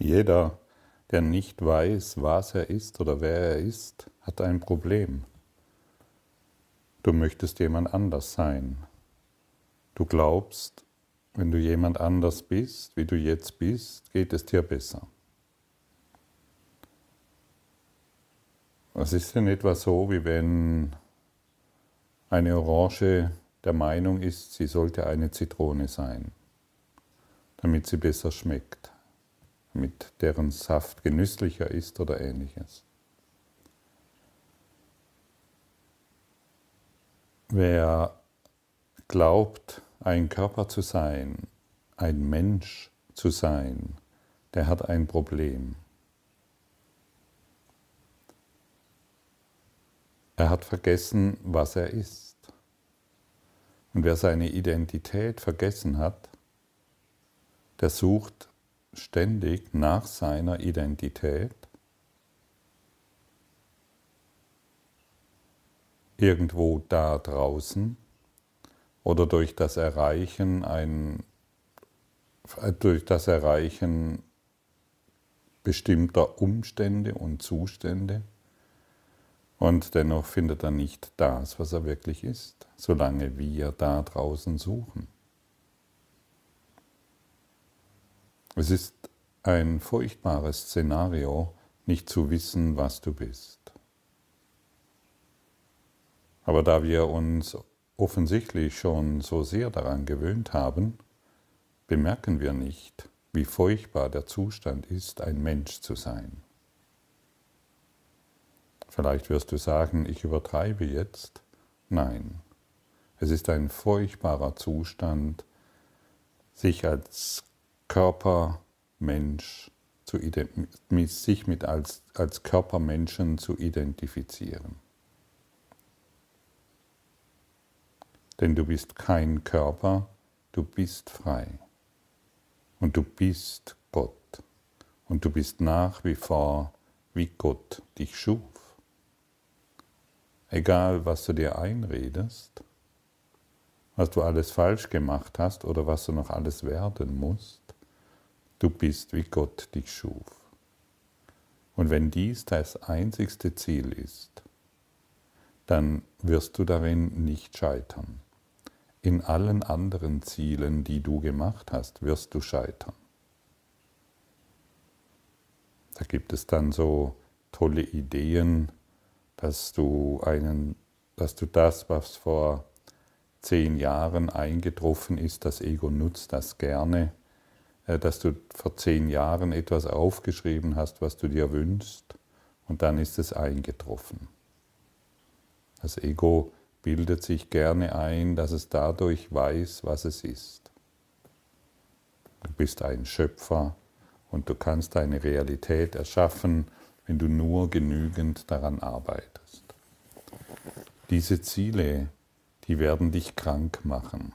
Jeder, der nicht weiß, was er ist oder wer er ist, hat ein Problem. Du möchtest jemand anders sein. Du glaubst, wenn du jemand anders bist, wie du jetzt bist, geht es dir besser. Es ist in etwa so, wie wenn eine Orange der Meinung ist, sie sollte eine Zitrone sein, damit sie besser schmeckt, damit deren Saft genüsslicher ist oder ähnliches. Wer glaubt, ein Körper zu sein, ein Mensch zu sein, der hat ein Problem. Er hat vergessen, was er ist. Und wer seine Identität vergessen hat, der sucht ständig nach seiner Identität irgendwo da draußen oder durch das Erreichen ein, durch das Erreichen bestimmter Umstände und Zustände und dennoch findet er nicht das, was er wirklich ist, solange wir da draußen suchen. Es ist ein furchtbares Szenario, nicht zu wissen, was du bist. Aber da wir uns offensichtlich schon so sehr daran gewöhnt haben, bemerken wir nicht, wie furchtbar der Zustand ist, ein Mensch zu sein. Vielleicht wirst du sagen, ich übertreibe jetzt. Nein, es ist ein furchtbarer Zustand, sich als Körpermensch zu sich mit als, als Körpermenschen zu identifizieren. Denn du bist kein Körper, du bist frei. Und du bist Gott. Und du bist nach wie vor, wie Gott dich schuf. Egal, was du dir einredest, was du alles falsch gemacht hast oder was du noch alles werden musst, du bist, wie Gott dich schuf. Und wenn dies das einzigste Ziel ist, dann wirst du darin nicht scheitern. In allen anderen Zielen, die du gemacht hast, wirst du scheitern. Da gibt es dann so tolle Ideen, dass du, einen, dass du das, was vor zehn Jahren eingetroffen ist, das Ego nutzt das gerne, dass du vor zehn Jahren etwas aufgeschrieben hast, was du dir wünschst, und dann ist es eingetroffen. Das Ego bildet sich gerne ein, dass es dadurch weiß, was es ist. Du bist ein Schöpfer und du kannst deine Realität erschaffen, wenn du nur genügend daran arbeitest. Diese Ziele, die werden dich krank machen.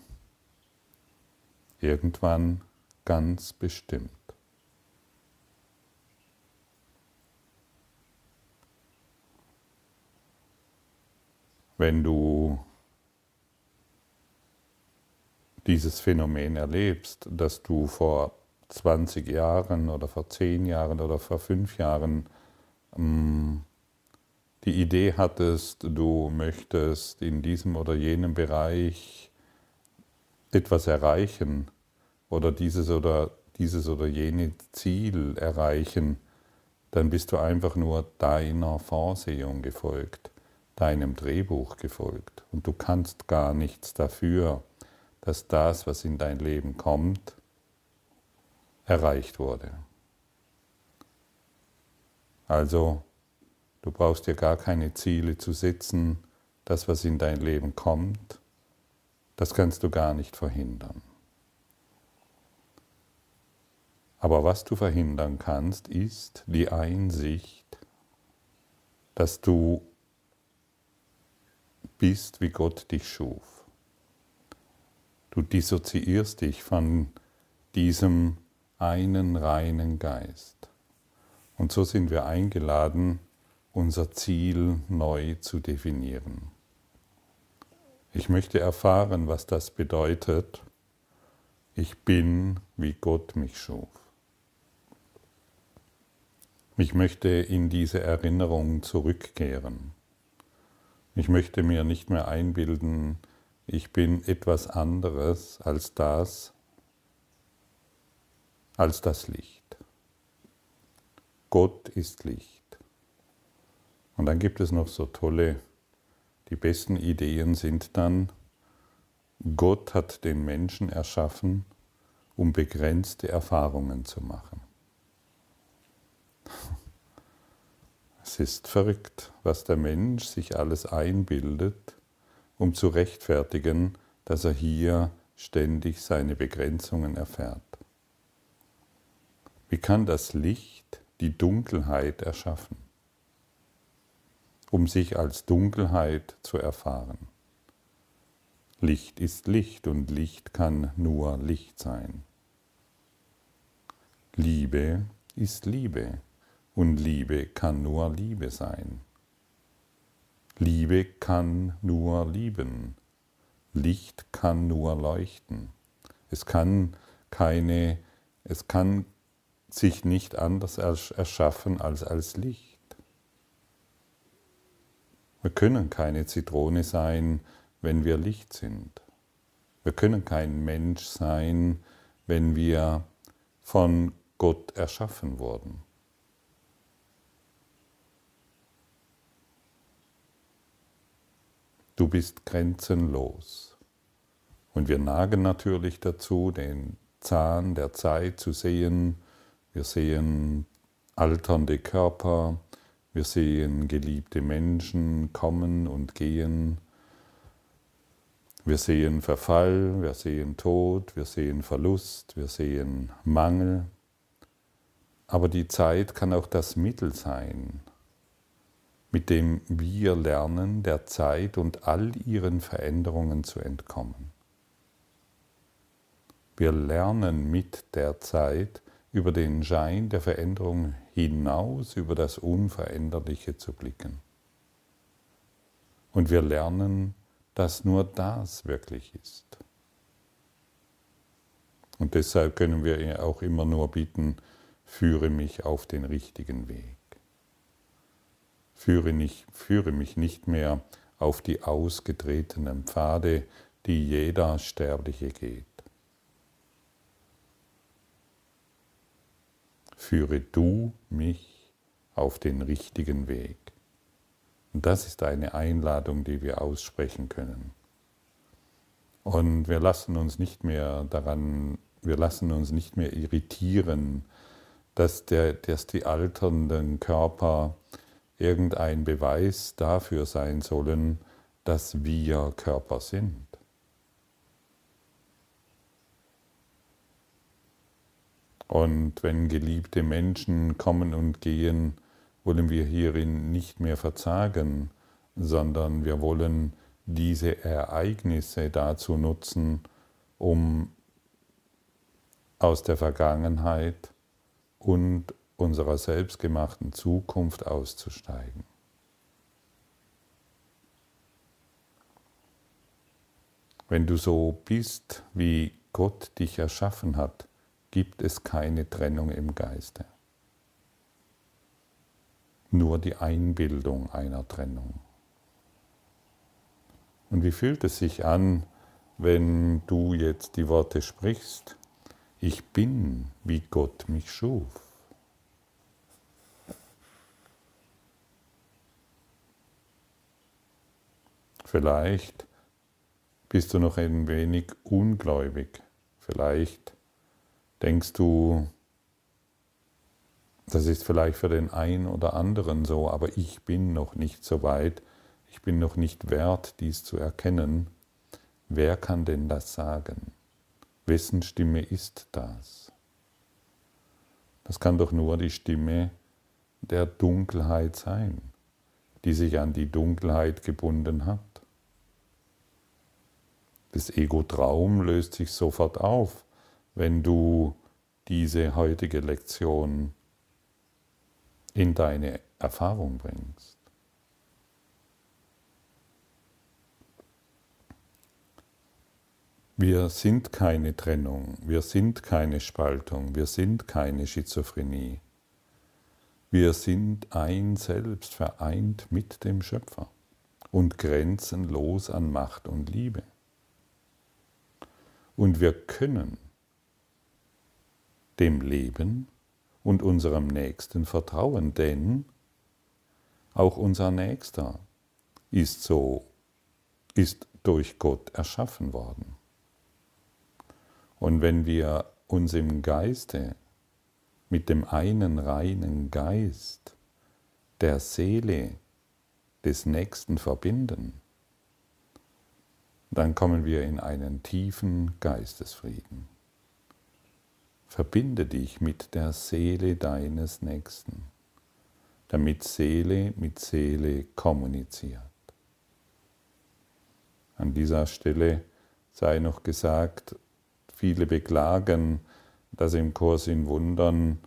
Irgendwann ganz bestimmt. Wenn du dieses Phänomen erlebst, dass du vor 20 Jahren oder vor 10 Jahren oder vor 5 Jahren ähm, die Idee hattest, du möchtest in diesem oder jenem Bereich etwas erreichen oder dieses oder dieses oder jene Ziel erreichen, dann bist du einfach nur deiner Vorsehung gefolgt, deinem Drehbuch gefolgt. Und du kannst gar nichts dafür, dass das, was in dein Leben kommt, erreicht wurde. Also, du brauchst dir gar keine Ziele zu setzen. Das, was in dein Leben kommt, das kannst du gar nicht verhindern. Aber was du verhindern kannst, ist die Einsicht, dass du bist, wie Gott dich schuf. Du dissoziierst dich von diesem einen reinen Geist. Und so sind wir eingeladen, unser Ziel neu zu definieren. Ich möchte erfahren, was das bedeutet. Ich bin, wie Gott mich schuf. Ich möchte in diese Erinnerung zurückkehren. Ich möchte mir nicht mehr einbilden, ich bin etwas anderes als das, als das Licht. Gott ist Licht. Und dann gibt es noch so tolle, die besten Ideen sind dann, Gott hat den Menschen erschaffen, um begrenzte Erfahrungen zu machen. Es ist verrückt, was der Mensch sich alles einbildet, um zu rechtfertigen, dass er hier ständig seine Begrenzungen erfährt. Wie kann das Licht die Dunkelheit erschaffen, um sich als Dunkelheit zu erfahren? Licht ist Licht und Licht kann nur Licht sein. Liebe ist Liebe und Liebe kann nur Liebe sein. Liebe kann nur lieben. Licht kann nur leuchten. Es kann keine, es kann sich nicht anders erschaffen als als Licht. Wir können keine Zitrone sein, wenn wir Licht sind. Wir können kein Mensch sein, wenn wir von Gott erschaffen wurden. Du bist grenzenlos. Und wir nagen natürlich dazu, den Zahn der Zeit zu sehen. Wir sehen alternde Körper, wir sehen geliebte Menschen kommen und gehen. Wir sehen Verfall, wir sehen Tod, wir sehen Verlust, wir sehen Mangel. Aber die Zeit kann auch das Mittel sein, mit dem wir lernen, der Zeit und all ihren Veränderungen zu entkommen. Wir lernen mit der Zeit über den Schein der Veränderung hinaus, über das Unveränderliche zu blicken. Und wir lernen, dass nur das wirklich ist. Und deshalb können wir auch immer nur bitten, führe mich auf den richtigen Weg. Führe, nicht, führe mich nicht mehr auf die ausgetretenen Pfade, die jeder Sterbliche geht. Führe du mich auf den richtigen Weg. Und das ist eine Einladung, die wir aussprechen können. Und wir lassen uns nicht mehr daran, wir lassen uns nicht mehr irritieren, dass, der, dass die alternden Körper irgendein Beweis dafür sein sollen, dass wir Körper sind. Und wenn geliebte Menschen kommen und gehen, wollen wir hierin nicht mehr verzagen, sondern wir wollen diese Ereignisse dazu nutzen, um aus der Vergangenheit und unserer selbstgemachten Zukunft auszusteigen. Wenn du so bist, wie Gott dich erschaffen hat, gibt es keine Trennung im Geiste. Nur die Einbildung einer Trennung. Und wie fühlt es sich an, wenn du jetzt die Worte sprichst, ich bin, wie Gott mich schuf? Vielleicht bist du noch ein wenig ungläubig. Vielleicht denkst du, das ist vielleicht für den einen oder anderen so, aber ich bin noch nicht so weit, ich bin noch nicht wert, dies zu erkennen. Wer kann denn das sagen? Wessen Stimme ist das? Das kann doch nur die Stimme der Dunkelheit sein, die sich an die Dunkelheit gebunden hat. Das Ego-Traum löst sich sofort auf, wenn du diese heutige Lektion in deine Erfahrung bringst. Wir sind keine Trennung, wir sind keine Spaltung, wir sind keine Schizophrenie. Wir sind ein Selbst, vereint mit dem Schöpfer und grenzenlos an Macht und Liebe. Und wir können dem Leben und unserem Nächsten vertrauen, denn auch unser Nächster ist so, ist durch Gott erschaffen worden. Und wenn wir uns im Geiste mit dem einen reinen Geist der Seele des Nächsten verbinden, dann kommen wir in einen tiefen Geistesfrieden. Verbinde dich mit der Seele deines Nächsten, damit Seele mit Seele kommuniziert. An dieser Stelle sei noch gesagt, viele beklagen, dass im Kurs in Wundern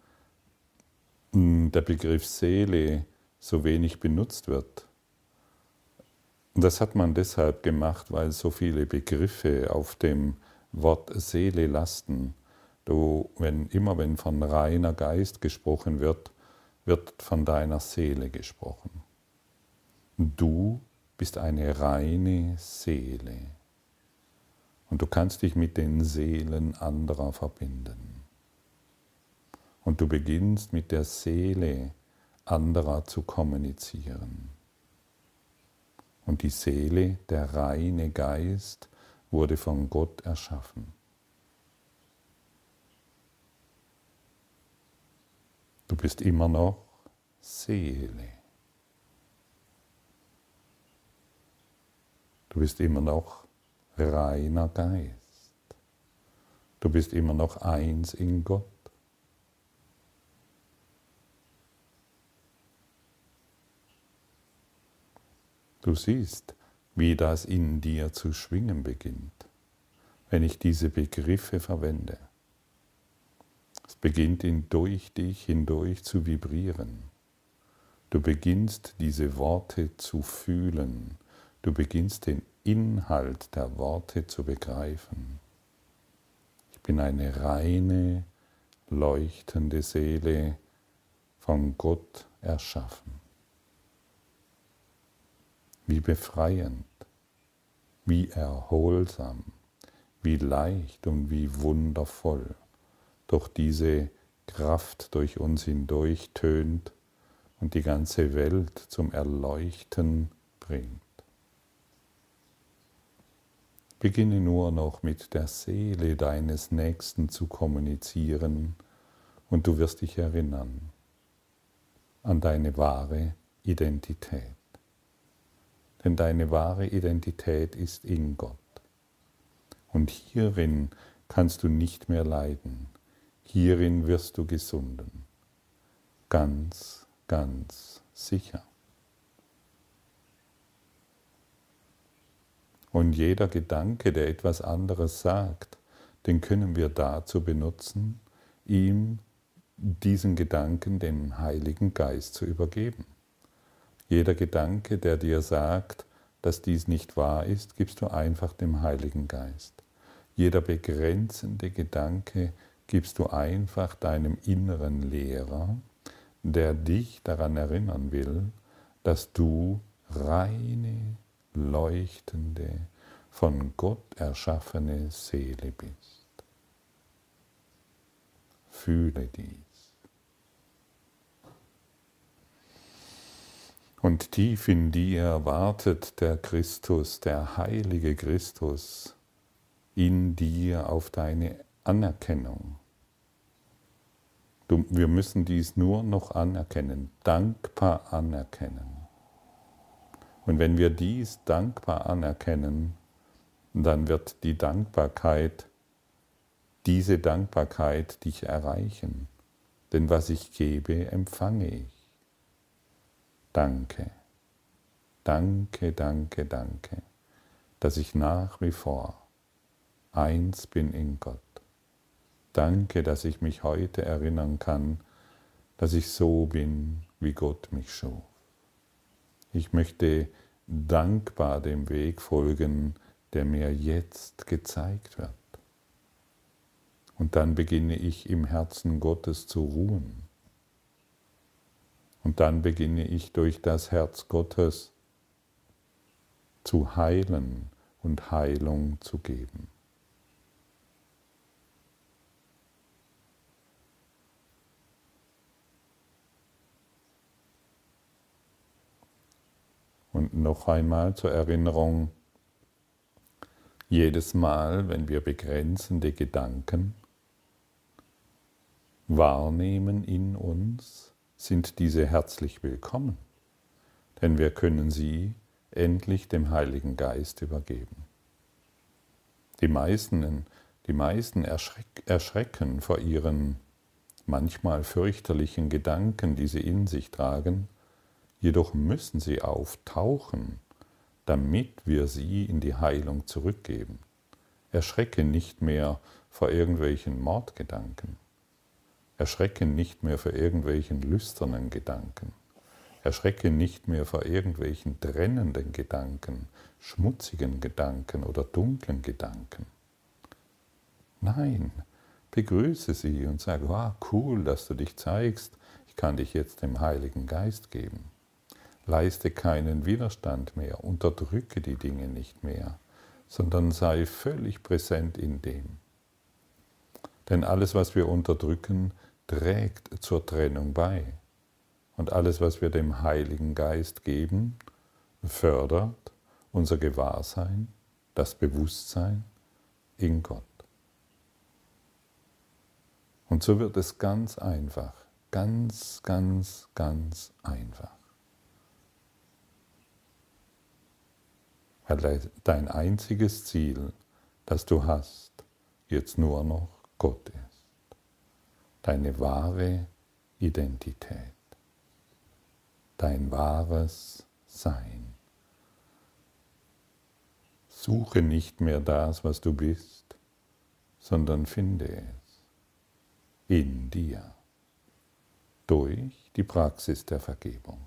der Begriff Seele so wenig benutzt wird. Und das hat man deshalb gemacht, weil so viele Begriffe auf dem Wort Seele lasten. Du, wenn, immer wenn von reiner Geist gesprochen wird, wird von deiner Seele gesprochen. Du bist eine reine Seele. Und du kannst dich mit den Seelen anderer verbinden. Und du beginnst mit der Seele anderer zu kommunizieren. Und die Seele, der reine Geist, wurde von Gott erschaffen. Du bist immer noch Seele. Du bist immer noch reiner Geist. Du bist immer noch eins in Gott. Du siehst, wie das in dir zu schwingen beginnt, wenn ich diese Begriffe verwende. Es beginnt in durch dich hindurch zu vibrieren. Du beginnst diese Worte zu fühlen. Du beginnst den Inhalt der Worte zu begreifen. Ich bin eine reine, leuchtende Seele, von Gott erschaffen. Wie befreiend, wie erholsam, wie leicht und wie wundervoll durch diese Kraft durch uns hindurch tönt und die ganze Welt zum Erleuchten bringt. Beginne nur noch mit der Seele deines Nächsten zu kommunizieren und du wirst dich erinnern an deine wahre Identität. Denn deine wahre Identität ist in Gott. Und hierin kannst du nicht mehr leiden. Hierin wirst du gesunden. Ganz, ganz sicher. Und jeder Gedanke, der etwas anderes sagt, den können wir dazu benutzen, ihm diesen Gedanken dem Heiligen Geist zu übergeben. Jeder Gedanke, der dir sagt, dass dies nicht wahr ist, gibst du einfach dem Heiligen Geist. Jeder begrenzende Gedanke gibst du einfach deinem inneren Lehrer, der dich daran erinnern will, dass du reine leuchtende, von Gott erschaffene Seele bist. Fühle dies. Und tief in dir wartet der Christus, der heilige Christus, in dir auf deine Anerkennung. Wir müssen dies nur noch anerkennen, dankbar anerkennen. Und wenn wir dies dankbar anerkennen, dann wird die Dankbarkeit, diese Dankbarkeit dich erreichen. Denn was ich gebe, empfange ich. Danke, danke, danke, danke, dass ich nach wie vor eins bin in Gott. Danke, dass ich mich heute erinnern kann, dass ich so bin, wie Gott mich schuf. Ich möchte dankbar dem Weg folgen, der mir jetzt gezeigt wird. Und dann beginne ich im Herzen Gottes zu ruhen. Und dann beginne ich durch das Herz Gottes zu heilen und Heilung zu geben. Und noch einmal zur Erinnerung, jedes Mal, wenn wir begrenzende Gedanken wahrnehmen in uns, sind diese herzlich willkommen, denn wir können sie endlich dem Heiligen Geist übergeben. Die meisten, die meisten erschreck, erschrecken vor ihren manchmal fürchterlichen Gedanken, die sie in sich tragen, jedoch müssen sie auftauchen, damit wir sie in die Heilung zurückgeben. Erschrecke nicht mehr vor irgendwelchen Mordgedanken. Erschrecke nicht mehr vor irgendwelchen lüsternen Gedanken. Erschrecke nicht mehr vor irgendwelchen trennenden Gedanken, schmutzigen Gedanken oder dunklen Gedanken. Nein, begrüße sie und sage, wow, cool, dass du dich zeigst, ich kann dich jetzt dem Heiligen Geist geben. Leiste keinen Widerstand mehr, unterdrücke die Dinge nicht mehr, sondern sei völlig präsent in dem. Denn alles, was wir unterdrücken, trägt zur Trennung bei. Und alles, was wir dem Heiligen Geist geben, fördert unser Gewahrsein, das Bewusstsein in Gott. Und so wird es ganz einfach, ganz, ganz, ganz einfach. Weil dein einziges Ziel, das du hast, jetzt nur noch Gott ist. Deine wahre Identität dein wahres Sein. Suche nicht mehr das, was du bist, sondern finde es in dir durch die Praxis der Vergebung.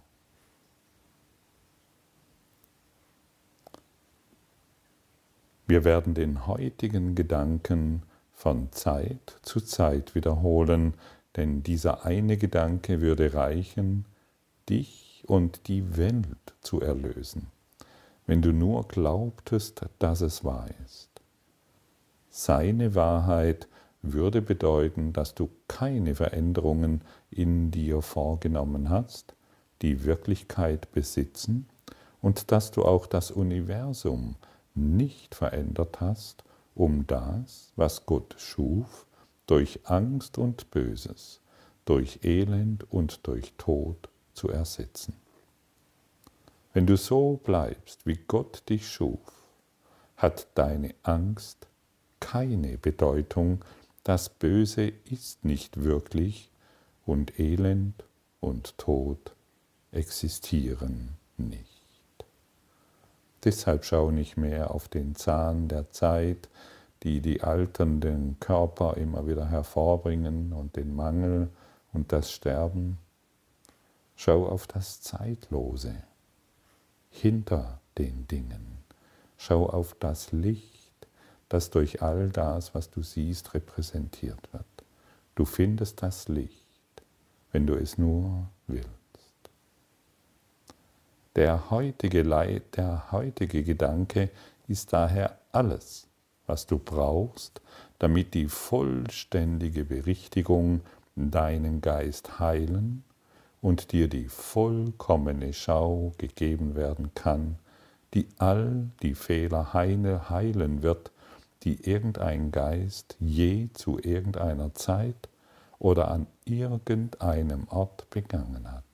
Wir werden den heutigen Gedanken von Zeit zu Zeit wiederholen, denn dieser eine Gedanke würde reichen, dich und die Welt zu erlösen, wenn du nur glaubtest, dass es wahr ist. Seine Wahrheit würde bedeuten, dass du keine Veränderungen in dir vorgenommen hast, die Wirklichkeit besitzen, und dass du auch das Universum nicht verändert hast, um das, was Gott schuf, durch Angst und Böses, durch Elend und durch Tod zu ersetzen. Wenn du so bleibst, wie Gott dich schuf, hat deine Angst keine Bedeutung, das Böse ist nicht wirklich und Elend und Tod existieren nicht. Deshalb schau nicht mehr auf den Zahn der Zeit, die die alternden Körper immer wieder hervorbringen und den Mangel und das Sterben, Schau auf das Zeitlose hinter den Dingen. Schau auf das Licht, das durch all das, was du siehst, repräsentiert wird. Du findest das Licht, wenn du es nur willst. Der heutige, Leid, der heutige Gedanke ist daher alles, was du brauchst, damit die vollständige Berichtigung deinen Geist heilen und dir die vollkommene Schau gegeben werden kann, die all die Fehler heilen wird, die irgendein Geist je zu irgendeiner Zeit oder an irgendeinem Ort begangen hat.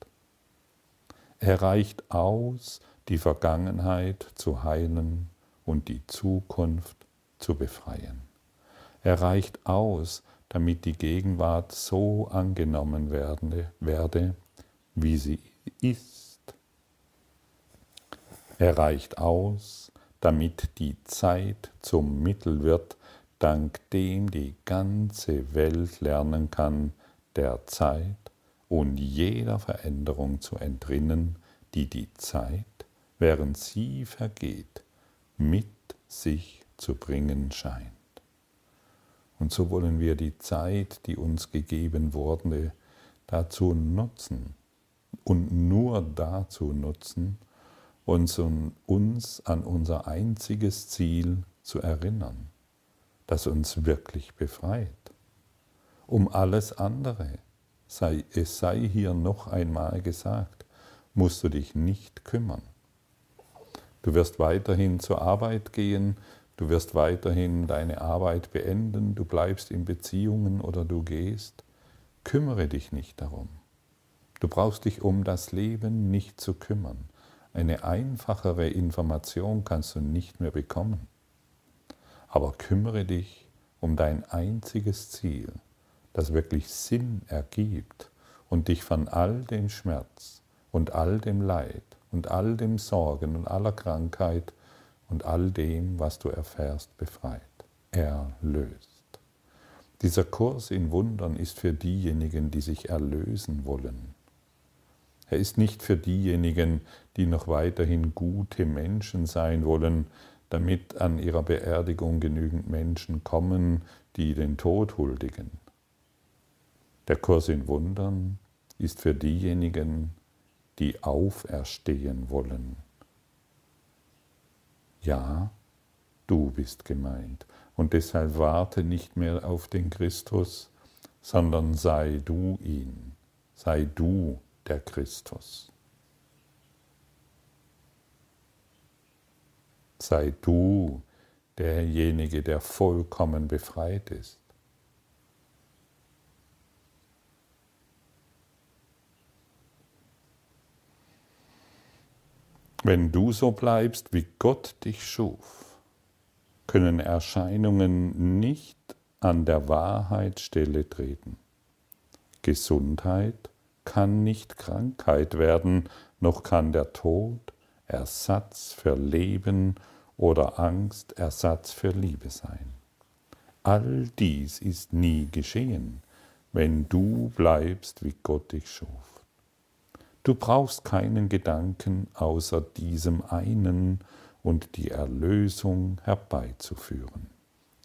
Er reicht aus, die Vergangenheit zu heilen und die Zukunft zu befreien. Er reicht aus, damit die Gegenwart so angenommen werde, werde wie sie ist. Er reicht aus, damit die Zeit zum Mittel wird, dank dem die ganze Welt lernen kann, der Zeit und jeder Veränderung zu entrinnen, die die Zeit, während sie vergeht, mit sich zu bringen scheint. Und so wollen wir die Zeit, die uns gegeben wurde, dazu nutzen, und nur dazu nutzen, uns, uns an unser einziges Ziel zu erinnern, das uns wirklich befreit. Um alles andere, sei, es sei hier noch einmal gesagt, musst du dich nicht kümmern. Du wirst weiterhin zur Arbeit gehen, du wirst weiterhin deine Arbeit beenden, du bleibst in Beziehungen oder du gehst. Kümmere dich nicht darum. Du brauchst dich um das Leben nicht zu kümmern. Eine einfachere Information kannst du nicht mehr bekommen. Aber kümmere dich um dein einziges Ziel, das wirklich Sinn ergibt und dich von all dem Schmerz und all dem Leid und all dem Sorgen und aller Krankheit und all dem, was du erfährst, befreit, erlöst. Dieser Kurs in Wundern ist für diejenigen, die sich erlösen wollen. Er ist nicht für diejenigen, die noch weiterhin gute Menschen sein wollen, damit an ihrer Beerdigung genügend Menschen kommen, die den Tod huldigen. Der Kurs in Wundern ist für diejenigen, die auferstehen wollen. Ja, du bist gemeint. Und deshalb warte nicht mehr auf den Christus, sondern sei du ihn, sei du der Christus. Sei du derjenige, der vollkommen befreit ist. Wenn du so bleibst, wie Gott dich schuf, können Erscheinungen nicht an der Wahrheit Stelle treten. Gesundheit kann nicht Krankheit werden, noch kann der Tod Ersatz für Leben oder Angst Ersatz für Liebe sein. All dies ist nie geschehen, wenn du bleibst, wie Gott dich schuf. Du brauchst keinen Gedanken außer diesem einen und die Erlösung herbeizuführen,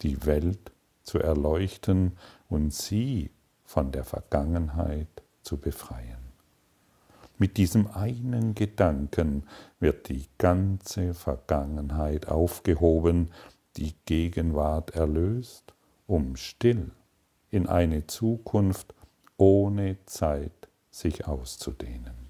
die Welt zu erleuchten und sie von der Vergangenheit zu befreien. Mit diesem einen Gedanken wird die ganze Vergangenheit aufgehoben, die Gegenwart erlöst, um still in eine Zukunft ohne Zeit sich auszudehnen.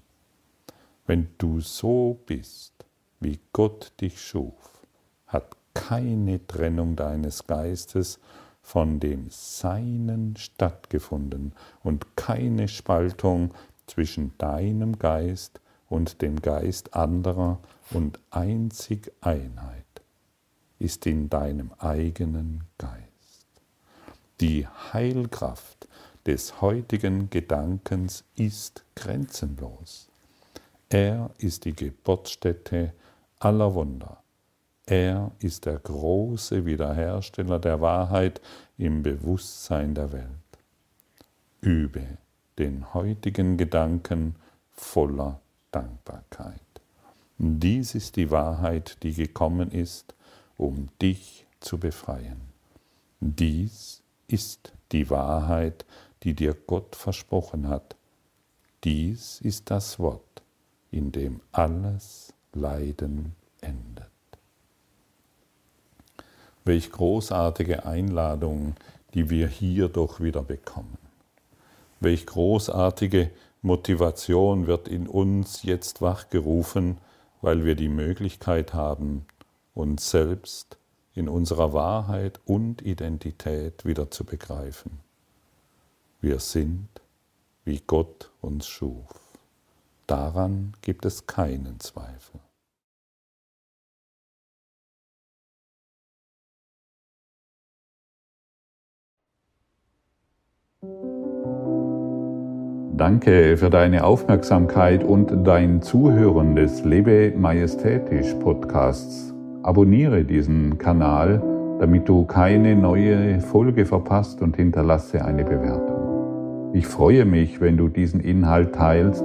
Wenn du so bist, wie Gott dich schuf, hat keine Trennung deines Geistes von dem Seinen stattgefunden und keine Spaltung zwischen deinem Geist und dem Geist anderer und einzig Einheit ist in deinem eigenen Geist. Die Heilkraft des heutigen Gedankens ist grenzenlos. Er ist die Geburtsstätte aller Wunder. Er ist der große Wiederhersteller der Wahrheit im Bewusstsein der Welt. Übe den heutigen Gedanken voller Dankbarkeit. Dies ist die Wahrheit, die gekommen ist, um dich zu befreien. Dies ist die Wahrheit, die dir Gott versprochen hat. Dies ist das Wort, in dem alles Leiden endet. Welch großartige Einladung, die wir hier doch wieder bekommen. Welch großartige Motivation wird in uns jetzt wachgerufen, weil wir die Möglichkeit haben, uns selbst in unserer Wahrheit und Identität wieder zu begreifen. Wir sind, wie Gott uns schuf. Daran gibt es keinen Zweifel. Danke für deine Aufmerksamkeit und dein Zuhören des Lebe Majestätisch Podcasts. Abonniere diesen Kanal, damit du keine neue Folge verpasst und hinterlasse eine Bewertung. Ich freue mich, wenn du diesen Inhalt teilst,